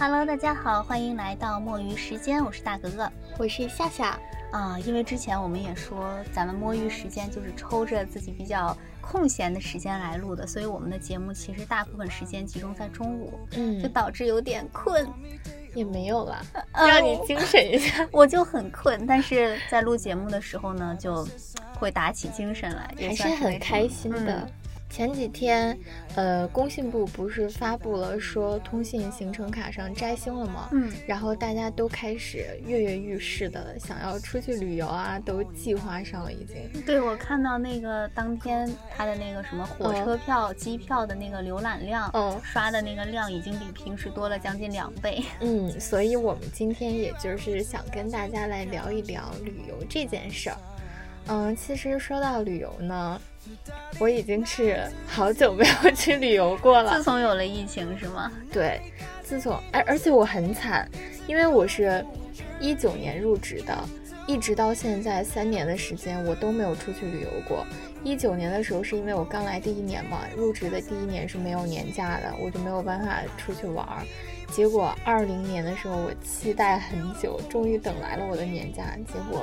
Hello，大家好，欢迎来到摸鱼时间，我是大格格，我是夏夏啊。因为之前我们也说，咱们摸鱼时间就是抽着自己比较空闲的时间来录的，所以我们的节目其实大部分时间集中在中午，嗯，就导致有点困。也没有了，让你精神一下。我就很困，但是在录节目的时候呢，就会打起精神来，还是很开心的。前几天，呃，工信部不是发布了说通信行程卡上摘星了吗？嗯，然后大家都开始跃跃欲试的想要出去旅游啊，都计划上了已经。对，我看到那个当天他的那个什么火车票、机票的那个浏览量，嗯，刷的那个量已经比平时多了将近两倍。嗯，所以我们今天也就是想跟大家来聊一聊旅游这件事儿。嗯，其实说到旅游呢。我已经是好久没有去旅游过了。自从有了疫情，是吗？对，自从而而且我很惨，因为我是一九年入职的，一直到现在三年的时间，我都没有出去旅游过。一九年的时候是因为我刚来第一年嘛，入职的第一年是没有年假的，我就没有办法出去玩儿。结果二零年的时候，我期待很久，终于等来了我的年假，结果。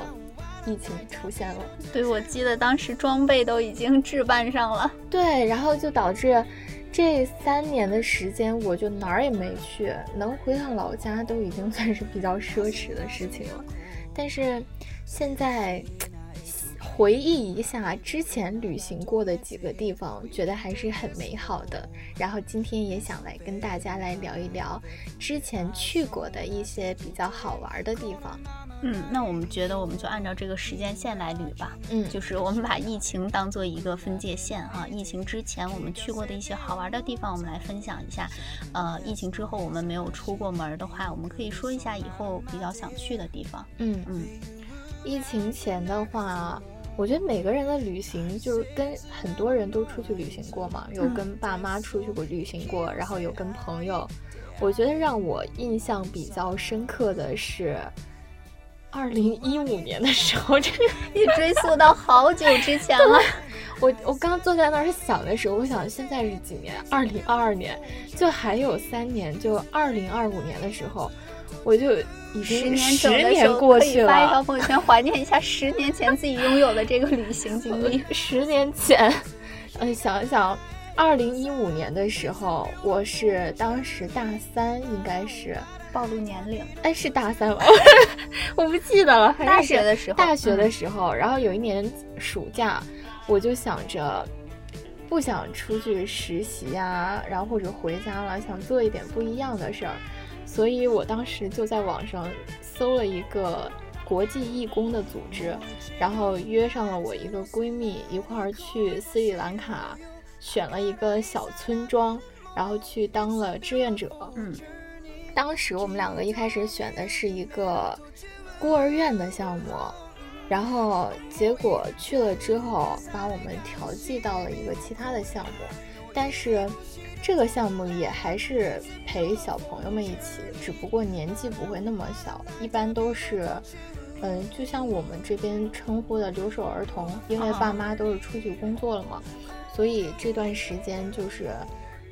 疫情出现了，对，我记得当时装备都已经置办上了，对，然后就导致这三年的时间我就哪儿也没去，能回趟老家都已经算是比较奢侈的事情了。但是现在回忆一下之前旅行过的几个地方，觉得还是很美好的。然后今天也想来跟大家来聊一聊之前去过的一些比较好玩的地方。嗯，那我们觉得我们就按照这个时间线来捋吧。嗯，就是我们把疫情当做一个分界线哈。疫情之前我们去过的一些好玩的地方，我们来分享一下。呃，疫情之后我们没有出过门的话，我们可以说一下以后比较想去的地方。嗯嗯，疫情前的话，我觉得每个人的旅行就是跟很多人都出去旅行过嘛，有跟爸妈出去过旅行过，然后有跟朋友。我觉得让我印象比较深刻的是。二零一五年的时候，这个你追溯到好久之前了。我我刚坐在那儿想的时候，我想现在是几年？二零二二年，就还有三年，就二零二五年的时候，我就已经十年过去了。发一条朋友圈怀念一下十年前自己拥有的这个旅行经历。十年前，嗯，想一想，二零一五年的时候，我是当时大三，应该是。暴露年龄，哎，是大三吗？我不记得了。大学的时候，大学的时候，然后有一年暑假，我就想着不想出去实习啊，然后或者回家了，想做一点不一样的事儿，所以我当时就在网上搜了一个国际义工的组织，然后约上了我一个闺蜜一块儿去斯里兰卡，选了一个小村庄，然后去当了志愿者。嗯。当时我们两个一开始选的是一个孤儿院的项目，然后结果去了之后把我们调剂到了一个其他的项目，但是这个项目也还是陪小朋友们一起，只不过年纪不会那么小，一般都是，嗯，就像我们这边称呼的留守儿童，因为爸妈都是出去工作了嘛，所以这段时间就是。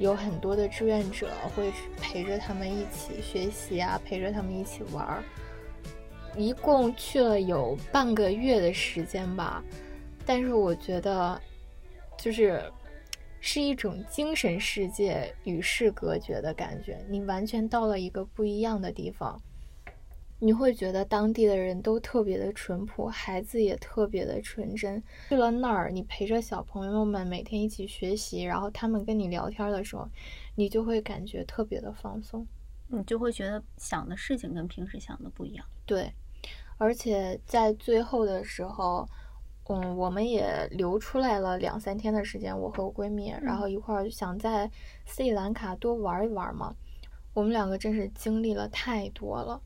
有很多的志愿者会陪着他们一起学习啊，陪着他们一起玩儿。一共去了有半个月的时间吧，但是我觉得，就是是一种精神世界与世隔绝的感觉，你完全到了一个不一样的地方。你会觉得当地的人都特别的淳朴，孩子也特别的纯真。去了那儿，你陪着小朋友们每天一起学习，然后他们跟你聊天的时候，你就会感觉特别的放松，你就会觉得想的事情跟平时想的不一样。对，而且在最后的时候，嗯，我们也留出来了两三天的时间，我和我闺蜜，然后一块儿想在斯里兰卡多玩一玩嘛。我们两个真是经历了太多了。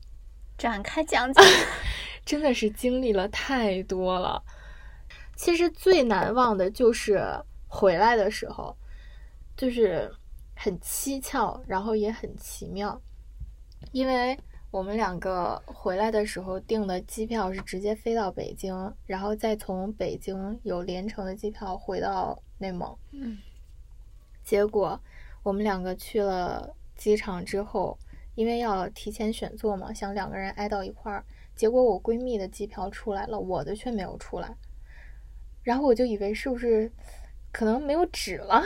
展开讲讲，真的是经历了太多了。其实最难忘的就是回来的时候，就是很蹊跷，然后也很奇妙。因为我们两个回来的时候订的机票是直接飞到北京，然后再从北京有连程的机票回到内蒙。嗯。结果我们两个去了机场之后。因为要提前选座嘛，想两个人挨到一块儿。结果我闺蜜的机票出来了，我的却没有出来。然后我就以为是不是可能没有纸了，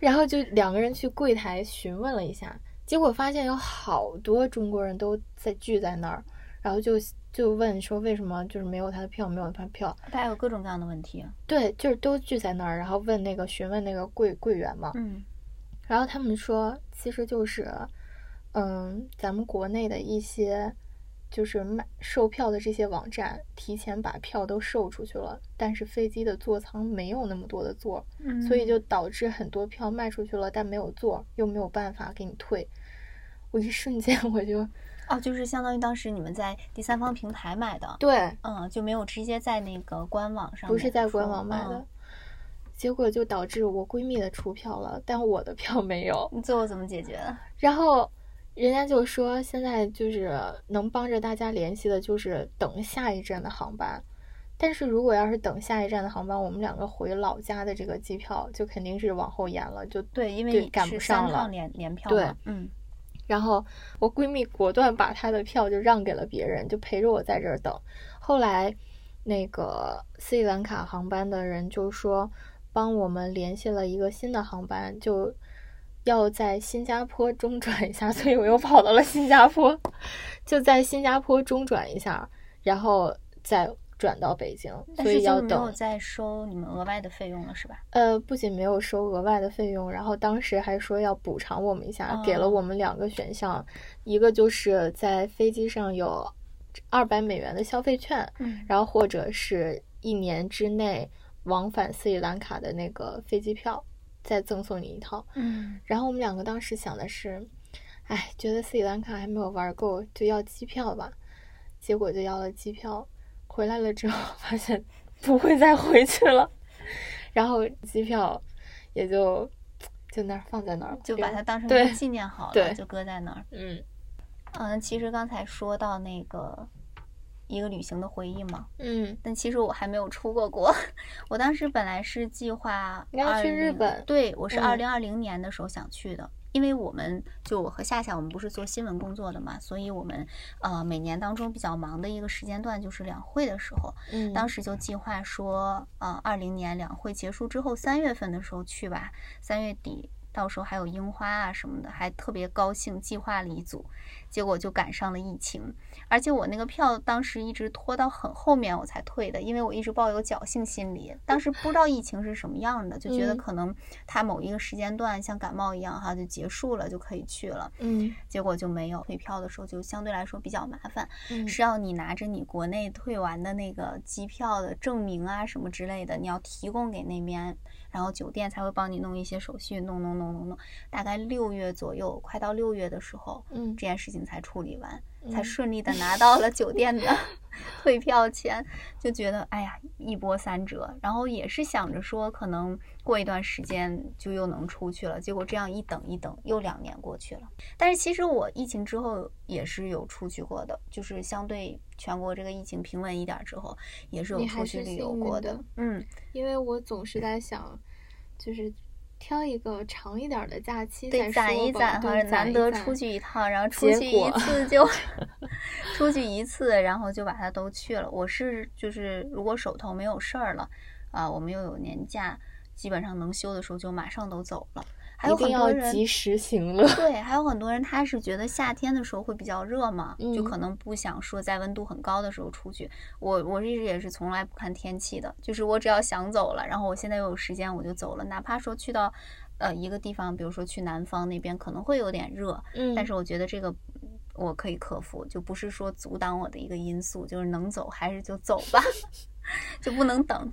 然后就两个人去柜台询问了一下，结果发现有好多中国人都在聚在那儿，然后就就问说为什么就是没有他的票，没有他的票，大家有各种各样的问题。对，就是都聚在那儿，然后问那个询问那个柜柜员嘛，嗯，然后他们说其实就是，嗯，咱们国内的一些。就是卖售票的这些网站提前把票都售出去了，但是飞机的座舱没有那么多的座，所以就导致很多票卖出去了，但没有座，又没有办法给你退。我一瞬间我就，哦，就是相当于当时你们在第三方平台买的，对，嗯，就没有直接在那个官网上，不是在官网买的，结果就导致我闺蜜的出票了，但我的票没有。你最后怎么解决？然后。人家就说，现在就是能帮着大家联系的，就是等下一站的航班。但是如果要是等下一站的航班，我们两个回老家的这个机票就肯定是往后延了，就对，因为赶不上了。连连票对，嗯。然后我闺蜜果断把她的票就让给了别人，就陪着我在这儿等。后来那个斯里兰卡航班的人就说，帮我们联系了一个新的航班，就。要在新加坡中转一下，所以我又跑到了新加坡，就在新加坡中转一下，然后再转到北京。所以要等。没有再收你们额外的费用了，是吧？呃，不仅没有收额外的费用，然后当时还说要补偿我们一下，给了我们两个选项，一个就是在飞机上有二百美元的消费券，嗯，然后或者是一年之内往返斯里兰卡的那个飞机票。再赠送你一套，嗯，然后我们两个当时想的是，哎，觉得斯里兰卡还没有玩够，就要机票吧。结果就要了机票，回来了之后发现不会再回去了，然后机票也就就那儿放在那儿，就把它当成一个纪念好了，就搁在那儿。嗯嗯，其实刚才说到那个。一个旅行的回忆嘛，嗯，但其实我还没有出过国。我当时本来是计划要去日本，对我是二零二零年的时候想去的，因为我们就我和夏夏，我们不是做新闻工作的嘛，所以我们呃每年当中比较忙的一个时间段就是两会的时候，嗯，当时就计划说，呃，二零年两会结束之后三月份的时候去吧，三月底到时候还有樱花啊什么的，还特别高兴，计划了一组。结果就赶上了疫情，而且我那个票当时一直拖到很后面我才退的，因为我一直抱有侥幸心理，当时不知道疫情是什么样的，就觉得可能它某一个时间段像感冒一样哈就结束了就可以去了，嗯，结果就没有退票的时候就相对来说比较麻烦，嗯，是要你拿着你国内退完的那个机票的证明啊什么之类的，你要提供给那边，然后酒店才会帮你弄一些手续，弄弄弄弄弄，大概六月左右，快到六月的时候，嗯，这件事情。才处理完，才顺利的拿到了酒店的 退票钱，就觉得哎呀一波三折。然后也是想着说，可能过一段时间就又能出去了。结果这样一等一等，又两年过去了。但是其实我疫情之后也是有出去过的，就是相对全国这个疫情平稳一点之后，也是有出去旅游过的。嗯，因为我总是在想，就是。挑一个长一点的假期对，攒一攒哈，难得出去一趟，然后出去一次就 出去一次，然后就把它都去了。我是就是如果手头没有事儿了，啊，我们又有年假，基本上能休的时候就马上都走了。还有很多人及时行乐。对，还有很多人他是觉得夏天的时候会比较热嘛，就可能不想说在温度很高的时候出去。我我一直也是从来不看天气的，就是我只要想走了，然后我现在又有时间，我就走了。哪怕说去到呃一个地方，比如说去南方那边可能会有点热，嗯，但是我觉得这个我可以克服，就不是说阻挡我的一个因素，就是能走还是就走吧，就不能等。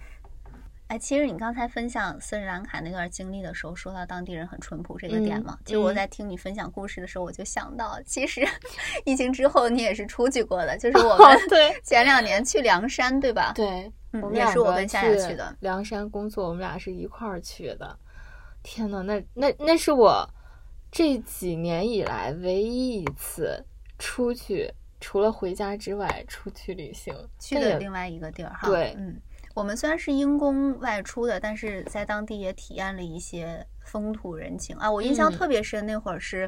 哎，其实你刚才分享斯里兰卡那段经历的时候，说到当地人很淳朴这个点嘛，其实我在听你分享故事的时候，我就想到，其实 疫情之后你也是出去过的，就是我们 前两年去梁山，对吧？对，嗯，也是我跟夏夏去的。梁山工作，我们俩是一块儿去的。天呐，那那那是我这几年以来唯一一次出去，除了回家之外出去旅行，去的另外一个地儿哈。对，嗯。我们虽然是因公外出的，但是在当地也体验了一些风土人情啊。我印象特别深，那会儿是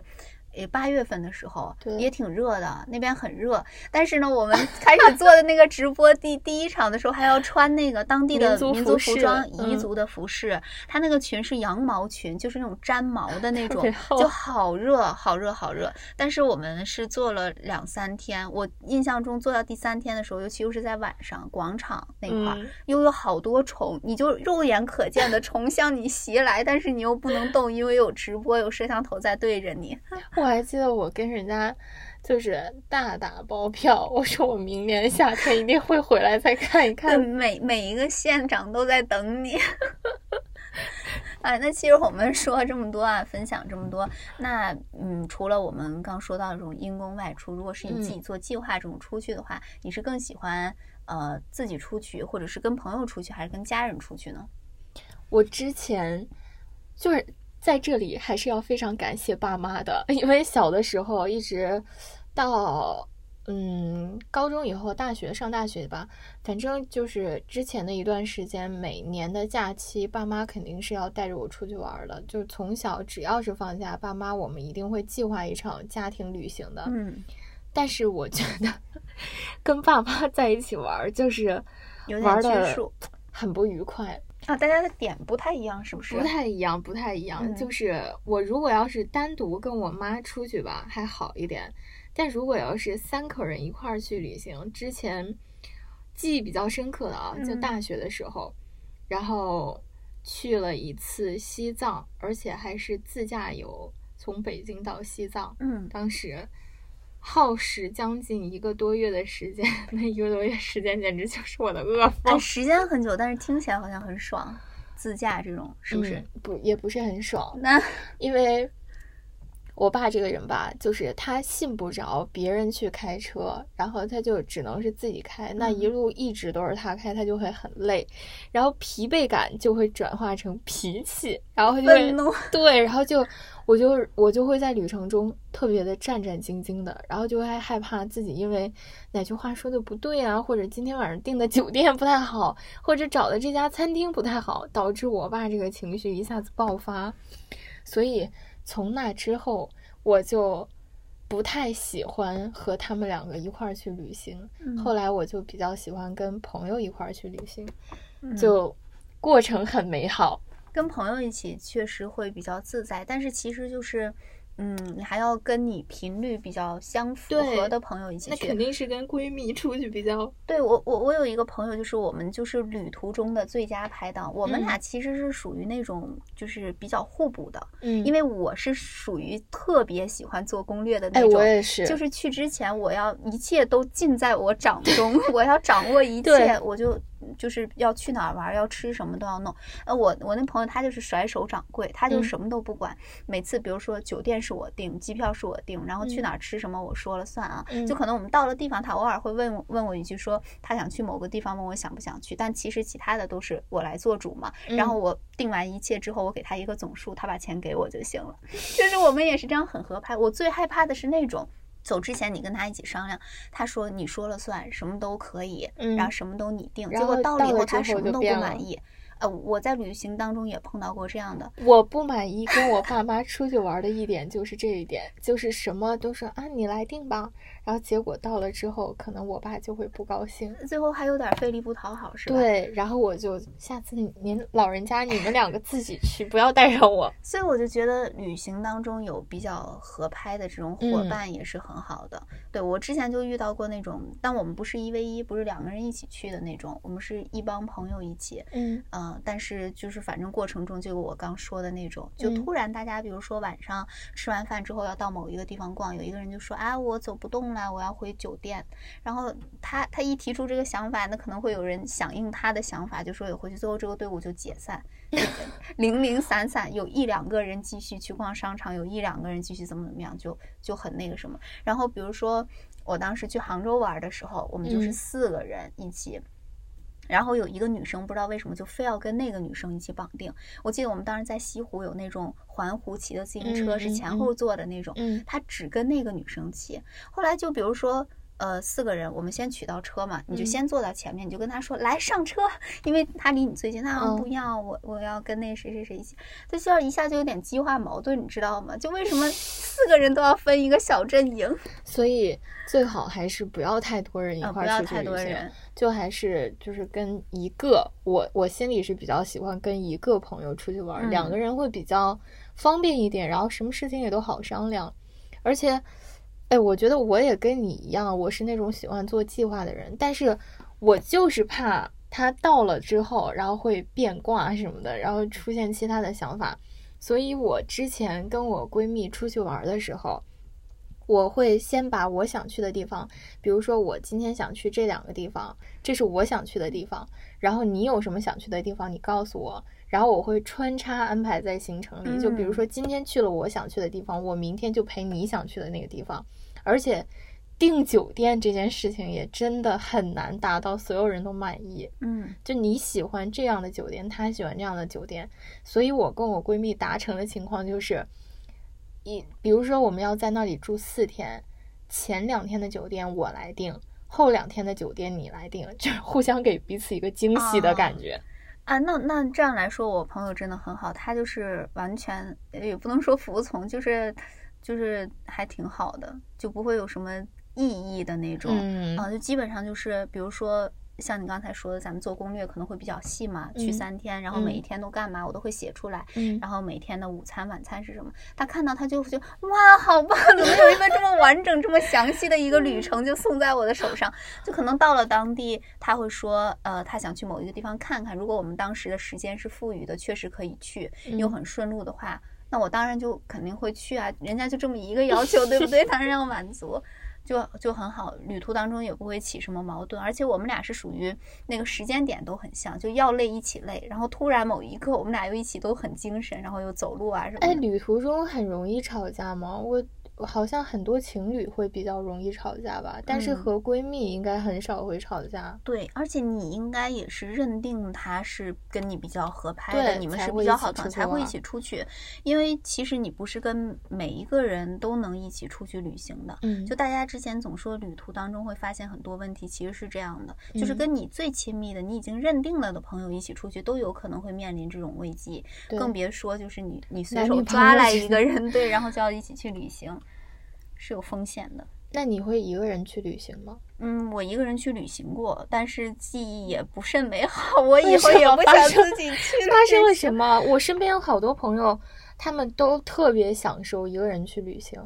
诶八月份的时候也挺热的，那边很热。但是呢，我们开始做的那个直播第第一场的时候，还要穿那个当地的民族服装、彝嗯族的服饰。它那个裙是羊毛裙，就是那种粘毛的那种就好热，好热，好热。但是我们是做了两三天，我印象中做到第三天的时候，尤其又是在晚上广场那块儿，嗯又有好多虫，你就肉眼可见的虫向你袭来，但是你又不能动，因为有直播，有摄像头在对着你。我还记得我跟人家就是大打包票，我说我明年夏天一定会回来再看一看看。每每一个县长都在等你。哎，那其实我们说这么多啊，分享这么多，那嗯，除了我们刚说到这种因公外出，如果是你自己嗯做计划这种出去的话，你是更喜欢呃自己出去，或者是跟朋友出去，还是跟家人出去呢？我之前就是在这里还是要非常感谢爸妈的，因为小的时候一直到嗯高中以后，大学上大学吧，反正就是之前的一段时间，每年的假期，爸妈肯定是要带着我出去玩儿的。就是从小只要是放假，爸妈我们一定会计划一场家庭旅行的。嗯，但是我觉得跟爸妈在一起玩儿就是有玩的点很不愉快。啊，大家的点不太一样，是不是？不太一样，不太一样。嗯就是我如果要是单独跟我妈出去吧，还好一点。但如果要是三口人一块儿去旅行，之前记忆比较深刻的啊，就嗯大学的时候，然后去了一次西藏，而且还是自驾游，从北京到西藏。嗯，当时耗时将近一个多月的时间，那一个多月时间简直就是我的噩哎，梦。时间很久，但是听起来好像很爽。自驾这种是不是？嗯不，也不是很爽。那因为我爸这个人吧，就是他信不着别人去开车，然后他就只能是自己开，那一嗯。路一直都是他开，他就会很累，然后疲惫感就会转化成脾气，然后就会对，然后就我就我就会在旅程中特别的战战兢兢的，然后就会害怕自己因为哪句话说的不对啊，或者今天晚上订的酒店不太好，或者找的这家餐厅不太好，导致我爸这个情绪一下子爆发。所以从那之后，我就不太喜欢和他们两个一块儿去旅行。嗯后来我就比较喜欢跟朋友一块儿去旅行，嗯就过程很美好。跟朋友一起确实会比较自在，但是其实就是，嗯，你还要跟你频率比较相符合的朋友一起去。那肯定是跟闺蜜出去比较对我，我我有一个朋友，就是我们就是旅途中的最佳拍档。我们嗯俩其实是属于那种就是比较互补的，嗯因为我是属于特别喜欢做攻略的那哎，种。我也是，就是去之前，我要一切都尽在我掌中，我要掌握一切，我就就是要去哪儿玩，要吃什么都要弄。呃，我我那朋友他就是甩手掌柜，他就嗯什么都不管。每次比如说酒店是我订，机票是我订，然后去嗯哪儿吃什么我说了算啊。嗯就可能我们到了地方，他偶尔会问问我一句说他想去某个地方，问我想不想去，但其实其他的都是我来做主嘛。然后嗯我定完一切之后，我给他一个总数，他把钱给我就行了。就是我们也是这样很合拍。我最害怕的是那种。走之前你跟他一起商量，他说你说了算，什么都可以，嗯然后什么都你定，结果到了以后他什么都不满意。呃，我在旅行当中也碰到过这样的，我不满意跟我爸妈出去玩的一点就是这一点，就是什么都说啊你来定吧，然后结果到了之后，可能我爸就会不高兴。最后还有点费力不讨好，是吧？。对，然后我就下次您老人家你们两个自己去，不要带上我。所以我就觉得旅行当中有比较合拍的这种伙嗯伴也是很好的。对我之前就遇到过那种，但我们不是一 v 一，不是两个人一起去的那种，我们是一帮朋友一起。嗯嗯、但是就是反正过程中就有我刚说的那种，就嗯突然大家比如说晚上吃完饭之后要到某一个地方逛，有一个人就说啊我走不动了，我要回酒店。然后他他一提出这个想法，那可能会有人响应他的想法，就说也回去，最后这个队伍就解散，零零散散，有一两个人继续去逛商场，有一两个人继续怎么怎么样，就就很那个什么。然后比如说我当时去杭州玩的时候，我们就是嗯四个人一起。然后有一个女生不知道为什么就非要跟那个女生一起绑定。我记得我们当时在西湖有那种环湖骑的自行车，是前后座的那种，嗯她只跟那个女生骑。后来就比如说呃，四个人，我们先取到车嘛，你就嗯。先坐到前面，你就跟他说来上车，因为他离你最近，他说嗯不要，我我要跟那谁谁谁一起，这需要一下就有点激化矛盾，你知道吗？就为什么四个人都要分一个小阵营？所以最好还是不要太多人一啊，块儿不要出去太多人，就还是就是跟一个我我心里是比较喜欢跟一个朋友出去玩两个人会比较方便一点，然后什么事情也都好商量，而且，哎，我觉得我也跟你一样，我是那种喜欢做计划的人，但是我就是怕他到了之后，然后会变卦什么的，然后出现其他的想法，所以我之前跟我闺蜜出去玩的时候。我会先把我想去的地方，比如说我今天想去这两个地方，这是我想去的地方。然后你有什么想去的地方，你告诉我，然后我会穿插安排在行程里。就比如说今天去了我想去的地方，我明天就陪你想去的那个地方。而且订酒店这件事情也真的很难达到所有人都满意。嗯就你喜欢这样的酒店，他喜欢这样的酒店，所以我跟我闺蜜达成的情况就是，一比如说我们要在那里住四天，前两天的酒店我来订，后两天的酒店你来订，就是 互相给彼此一个惊喜的感觉。啊，那那这样来说，我朋友真的很好，他就是完全也不能说服从，就是就是还挺好的，就不会有什么异议的那种。嗯啊，就基本上就是，比如说像你刚才说的，咱们做攻略可能会比较细嘛，去嗯三天，然后每一嗯天都干嘛，我都会写出来。嗯然后每天的午餐、晚餐是什么？他看到他就就哇，好棒！怎么有一个这么完整、这么详细的一个旅程就送在我的手上？就可能到了当地，他会说，呃，他想去某一个地方看看。如果我们当时的时间是富裕的，确实可以去，又嗯很顺路的话，那我当然就肯定会去啊。人家就这么一个要求，对不对？当然要满足。就就很好，旅途当中也不会起什么矛盾，而且我们俩是属于那个时间点都很像，就要累一起累，然后突然某一刻我们俩又一起都很精神，然后又走路啊什么。哎，旅途中很容易吵架吗？我好像很多情侣会比较容易吵架吧，但是嗯和闺蜜应该很少会吵架。对，而且你应该也是认定他是跟你比较合拍的，你们是比较好的，才会一起出去。因为其实你不是跟每一个人都能一起出去旅行的。嗯就大家之前总说旅途当中会发现很多问题，其实是这样的，就是嗯跟你最亲密的、你已经认定了的朋友一起出去，都有可能会面临这种危机，更别说就是你你随手抓来一个人，对，然后就要一起去旅行，是有风险的。那你会一个人去旅行吗？嗯，我一个人去旅行过，但是记忆也不甚美好。我以后也不想生自己去发生了什么？我身边有好多朋友，他们都特别享受一个人去旅行。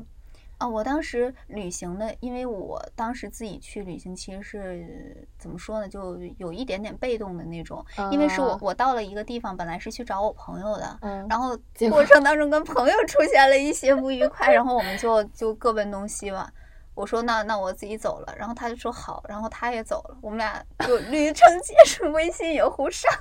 啊、我当时旅行的，因为我当时自己去旅行，其实是怎么说呢，就有一点点被动的那种。因为是我啊我到了一个地方，本来是去找我朋友的，嗯，然后过程当中跟朋友出现了一些不愉快，然后我们就就各奔东西吧。我说那那我自己走了，然后他就说好，然后他也走了，我们俩就旅程结束，微信也互删。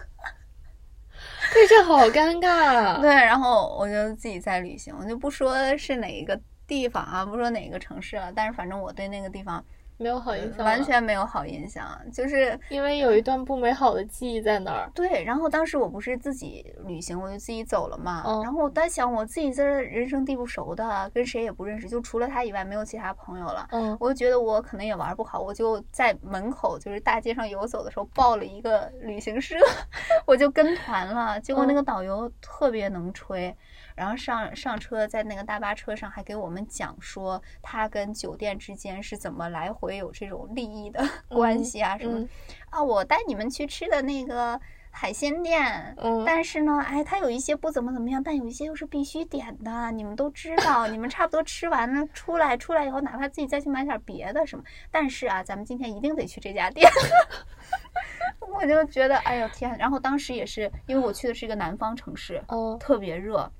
对，这好尴尬啊。对，然后我就自己在旅行，我就不说是哪一个地方啊，不说哪个城市了，但是反正我对那个地方没有好印象，完全没有好印象，就是因为有一段不美好的记忆在那儿。对。然后当时我不是自己旅行，我就自己走了嘛。嗯然后我在想，我自己在这儿人生地不熟的，跟谁也不认识，就除了他以外没有其他朋友了。嗯，我就觉得我可能也玩不好，我就在门口就是大街上游走的时候报了一个旅行社，我就跟团了。结果那嗯个导游特别能吹，然后上上车在那个大巴车上还给我们讲说他跟酒店之间是怎么来回有这种利益的 关系啊什么、嗯啊，我带你们去吃的那个海鲜店，嗯但是呢，哎，它有一些不怎么怎么样，但有一些又是必须点的，你们都知道，你们差不多吃完了出来，出来以后哪怕自己再去买点别的什么，但是啊，咱们今天一定得去这家店。我就觉得，哎呦天！然后当时也是因为我去的是一个南方城市，哦，特别热，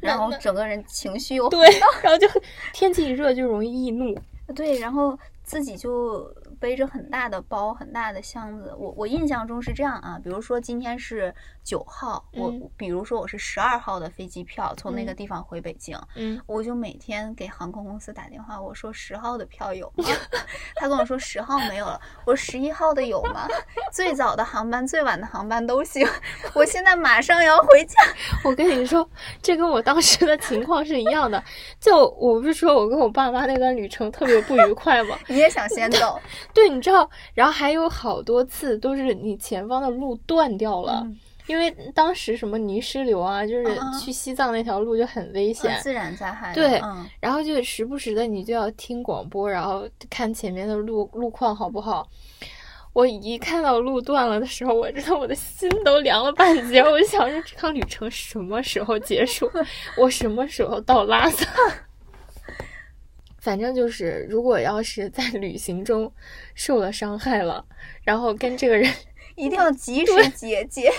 然后整个人情绪又对，然后就天气一热就容易易怒。对，然后自己就背着很大的包、很大的箱子。我我印象中是这样啊，比如说今天是九号，我嗯比如说我是十二号的飞机票从那个嗯地方回北京，嗯，我就每天给航空公司打电话，我说十号的票有吗？他跟我说十号没有了，我说十一号的有吗？最早的航班、最晚的航班都行。我现在马上要回家。我跟你说，这跟我当时的情况是一样的。就我不是说我跟我爸妈那段旅程特别不愉快吗？你也想先走？对，你知道，然后还有好多次都是你前方的路断掉了，嗯因为当时什么泥石流啊，就是去西藏那条路就很危险。呃自然灾害。对嗯，然后就时不时的你就要听广播，然后看前面的路路况好不好。我一看到路断了的时候，我真的我的心都凉了半截。我就想着这趟旅程什么时候结束？我什么时候到拉萨？反正就是，如果要是在 旅行中受了伤害了，然后跟这个人 一定 要及时结结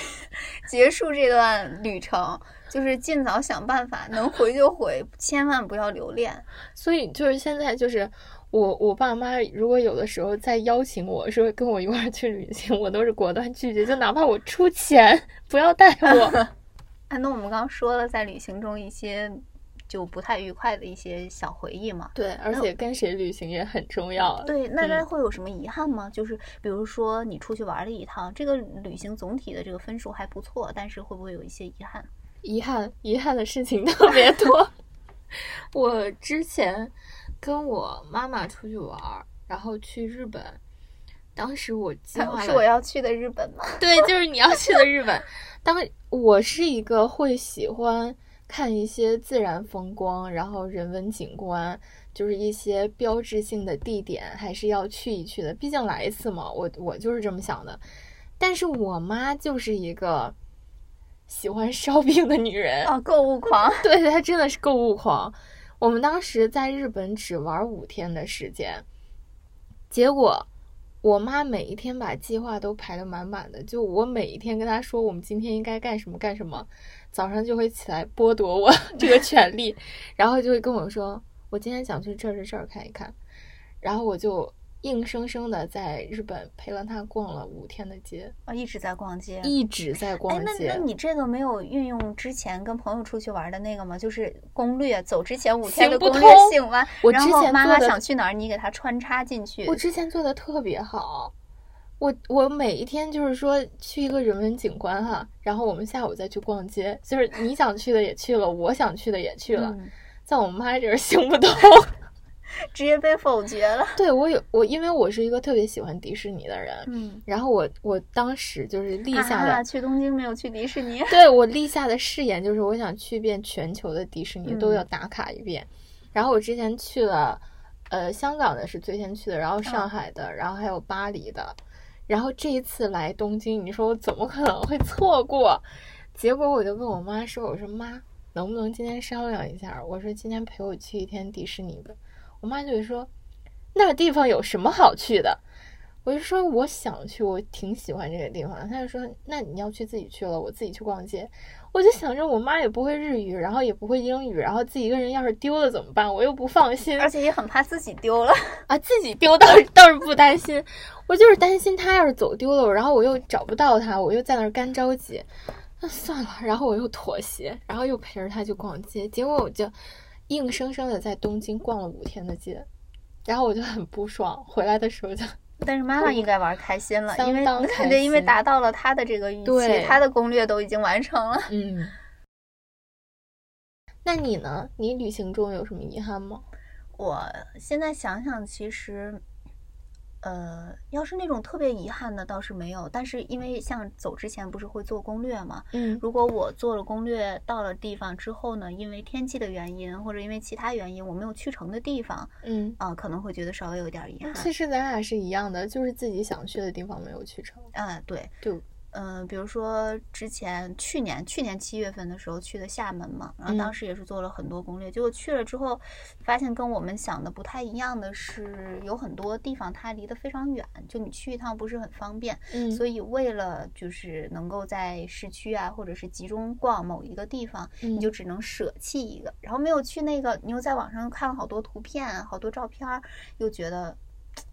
结束这段旅程，就是尽早想办法，能回就回，千万不要留恋。所以就是现在就是我我爸妈如果有的时候再邀请我说跟我一块儿去旅行，我都是果断拒绝，就哪怕我出钱，不要带我。哎，那我们刚刚说了，在旅行中一些就不太愉快的一些小回忆嘛。对，而且跟谁旅行也很重要。对，那嗯那会有什么遗憾吗？就是比如说你出去玩了一趟，这个旅行总体的这个分数还不错，但是会不会有一些遗憾？遗憾遗憾的事情特别多。我之前跟我妈妈出去玩儿，然后去日本，当时我计 划是我要去的日本吗？对，就是你要去的日本。当我是一个会喜欢看一些自然风光，然后人文景观，就是一些标志性的地点，还是要去一去的。毕竟来一次嘛，我我就是这么想的。但是我妈就是一个喜欢 shopping 的女人，啊，购物狂。对，她真的是购物狂。我们当时在日本只玩五天的时间，结果我妈每一天把计划都排得满满的。就我每一天跟她说我们今天应该干什么干什么，早上就会起来剥夺我 这个权利，然后就会跟我说我今天想去这儿这儿这儿看一看，然后我就硬生生的在日本陪了他逛了五天的街，啊，一直在逛街。一直在哎，逛那那。你这个没有运用之前跟朋友出去玩的那个吗？就是攻略，走之前五天的攻略通行吗？我之然后妈妈想去哪儿，你给她穿插进去。我之前做的特别好，我我每一天就是说去一个人文景观哈，然后我们下午再去逛街，就是你想去的也去了，我想去的也去了，嗯在我妈这儿 行不通。直接被否决了。对我有我，因为我是一个特别喜欢迪士尼的人，嗯，然后我我当时就是立下的，啊，去东京没有去迪士尼。对我立下的誓言就是我想去遍全球的迪士尼，都嗯要打卡一遍。然后我之前去了，呃，香港的是最先去的，然后上嗯海的，然后还有巴黎的。然后这一次来东京，你说我怎么可能会错过？结果我就跟我妈说：“我说妈，能不能今天商量一下？我说今天陪我去一天迪士尼吧。”我妈就说：“那地方有什么好去的？”我就说我想去，我挺喜欢这个地方。她就说：“那你要去自己去了，我自己去逛街。”我就想着我妈也不会日语，然后也不会英语，然后自己一个人要是丢了怎么办？我又不放心而且也很怕自己丢了。啊，自己丢倒是倒是不担心，我就是担心她要是走丢了，然后我又找不到她，我又在那儿干着急。那算了，然后我又妥协，然后又陪着她去逛街，结果我就硬生生的在东京逛了五天的街，然后我就很不爽，回来的时候就但是妈妈应该玩开心了，因为感觉，因为达到了她的这个预期，她的攻略都已经完成了。嗯。那你呢？你旅行中有什么遗憾吗？我现在想想，其实，呃，要是那种特别遗憾的倒是没有，但是因为像走之前不是会做攻略嘛，嗯如果我做了攻略，到了地方之后呢，因为天气的原因或者因为其他原因我没有去成的地方，嗯，啊、可能会觉得稍微有点遗憾。其实咱俩是一样的，就是自己想去的地方没有去成。啊、对，就嗯、比如说之前去年去年七月份的时候去的厦门嘛，然后当嗯。时也是做了很多攻略，结果去了之后，发现跟我们想的不太一样的是，有很多地方它离得非常远，就你去一趟不是很方便，嗯。所以为了就是能够在市区啊，或者是集中逛某一个地方，嗯。你就只能舍弃一个，然后没有去那个，你又在网上看了好多图片、好多照片儿，又觉得。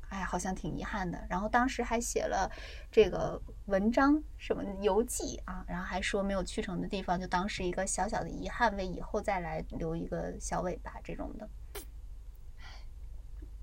哎，好像挺遗憾的。然后当时还写了这个文章，什么游记啊，然后还说没有去成的地方，就当是一个小小的遗憾，为以后再来留一个小尾巴这种的。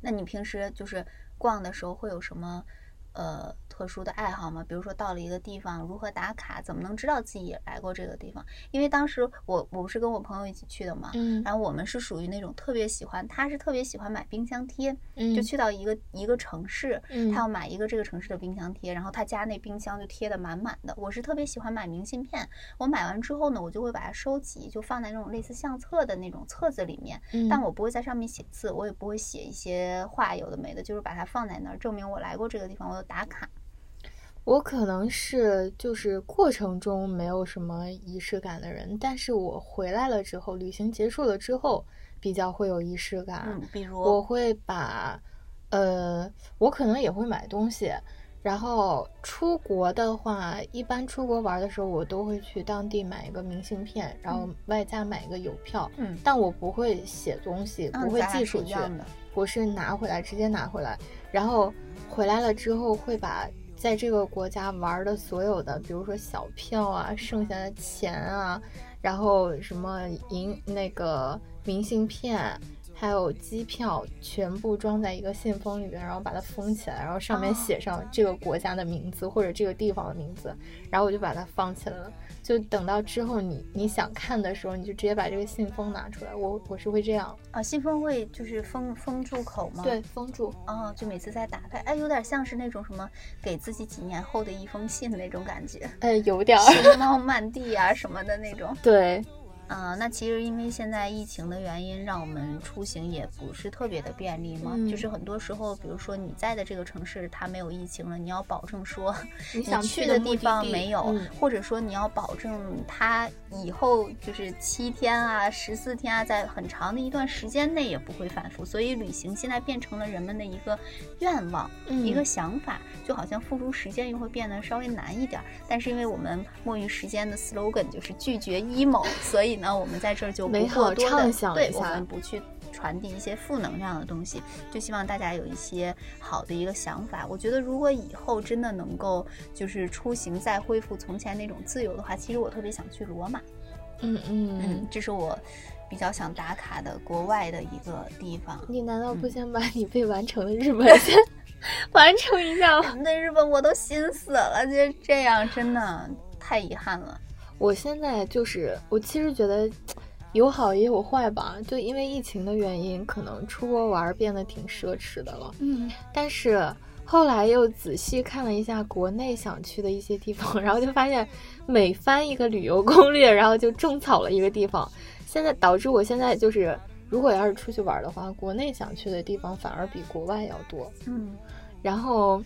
那你平时就是逛的时候会有什么呃特殊的爱好吗？比如说到了一个地方，如何打卡？怎么能知道自己也来过这个地方？因为当时我我不是跟我朋友一起去的嘛，嗯然后我们是属于那种特别喜欢，他是特别喜欢买冰箱贴，嗯就去到一个一个城市，嗯他要买一个这个城市的冰箱贴，然后他家那冰箱就贴的满满的。我是特别喜欢买明信片，我买完之后呢，我就会把它收集，就放在那种类似相册的那种册子里面，嗯但我不会在上面写字，我也不会写一些话，有的没的，就是把它放在那儿，证明我来过这个地方，我有打卡。我可能是就是过程中没有什么仪式感的人，但是我回来了之后，旅行结束了之后，比较会有仪式感。嗯，比如我会把，呃，我可能也会买东西。然后出国的话，一般出国玩的时候，我都会去当地买一个明信片，然后外加买一个邮票。嗯，但我不会写东西，不会寄出去。我是拿回来，直接拿回来，然后回来了之后会把在这个国家玩的所有的，比如说小票啊、剩下的钱啊，然后什么银那个明信片，还有机票，全部装在一个信封里边，然后把它封起来，然后上面哦写上这个国家的名字或者这个地方的名字，然后我就把它放起来了。就等到之后你你想看的时候，你就直接把这个信封拿出来。我我是会这样，啊，信封会就是封封住口吗？对，，封住。哦，就每次再打开，哎，有点像是那种什么给自己几年后的一封信的那种感觉，哎，有点儿。寻猫漫地啊什么的那种。对，啊、那其实因为现在疫情的原因，让我们出行也不是特别的便利嘛。嗯就是很多时候，比如说你在的这个城市它没有疫情了，你要保证说 你想去的地方没有，嗯或者说你要保证它以后就是七天啊、十四天啊，在很长的一段时间内也不会反复。所以旅行现在变成了人们的一个愿望。嗯一个想法，就好像付出时间又会变得稍微难一点儿。但是因为我们墨鱼时间的 slogan 就是拒绝 emo，所以呢，我们在这儿就不过多的畅想对，我们不去传递一些负能量的东西，就希望大家有一些好的一个想法。我觉得如果以后真的能够就是出行再恢复从前那种自由的话，其实我特别想去罗马。嗯嗯嗯，这是我比较想打卡的国外的一个地方。你难道不嗯先把你未完成的日 本先完成一下吗？那日本我都心死了，就这样真的太遗憾了。我现在就是，我其实觉得有好也有坏吧，就因为疫情的原因，可能出国玩儿变得挺奢侈的了。嗯，但是后来又仔细看了一下国内想去的一些地方，然后就发现每翻一个旅游攻略，然后就种草了一个地方。现在导致我现在就是，如果要是出去玩的话，国内想去的地方反而比国外要多。嗯，然后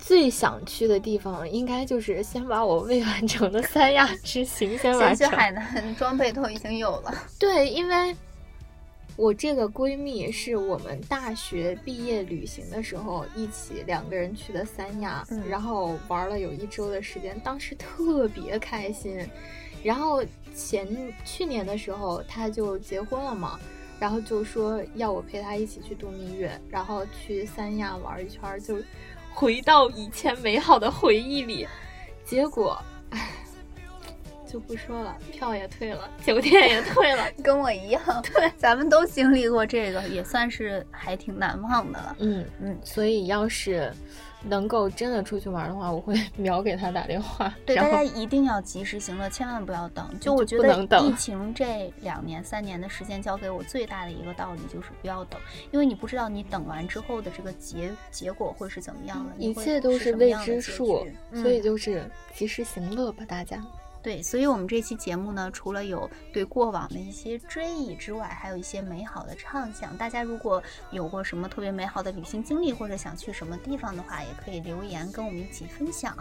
最想去的地方，应该就是先把我未完成的三亚之行先先完成。去海南装备都已经有了。对，因为我这个闺蜜是我们大学毕业旅行的时候一起两个人去的三亚，嗯然后玩了有一周的时间，当时特别开心。然后前去年的时候，她就结婚了嘛，然后就说要我陪她一起去度蜜月，然后去三亚玩一圈儿，就回到以前美好的回忆里。结果，唉，就不说了，票也退了，酒店也退了。跟我一样，对，咱们都经历过这个，也算是还挺难忘的了。嗯嗯，所以要是能够真的出去玩的话，我会 秒给他打电话。对，大家一定要及时行乐，千万不要等。就我觉得疫情这两年、三年的时间，教给我最大的一个道理就是不要等，因为你不知道你等完之后的这个结结果会是怎么样的，一切都是未知数，所以嗯就是及时行乐吧，大家。对，所以我们这期节目呢，除了有对过往的一些追忆之外，还有一些美好的畅想。大家如果有过什么特别美好的旅行经历，或者想去什么地方的话，也可以留言跟我们一起分享。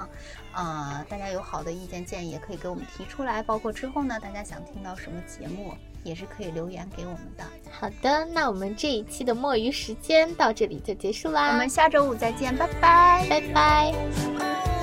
啊、大家有好的意见建议，也可以给我们提出来。包括之后呢，大家想听到什么节目，也是可以留言给我们的。好的，那我们这一期的墨鱼时间到这里就结束啦，我们下周五再见，拜拜。拜拜。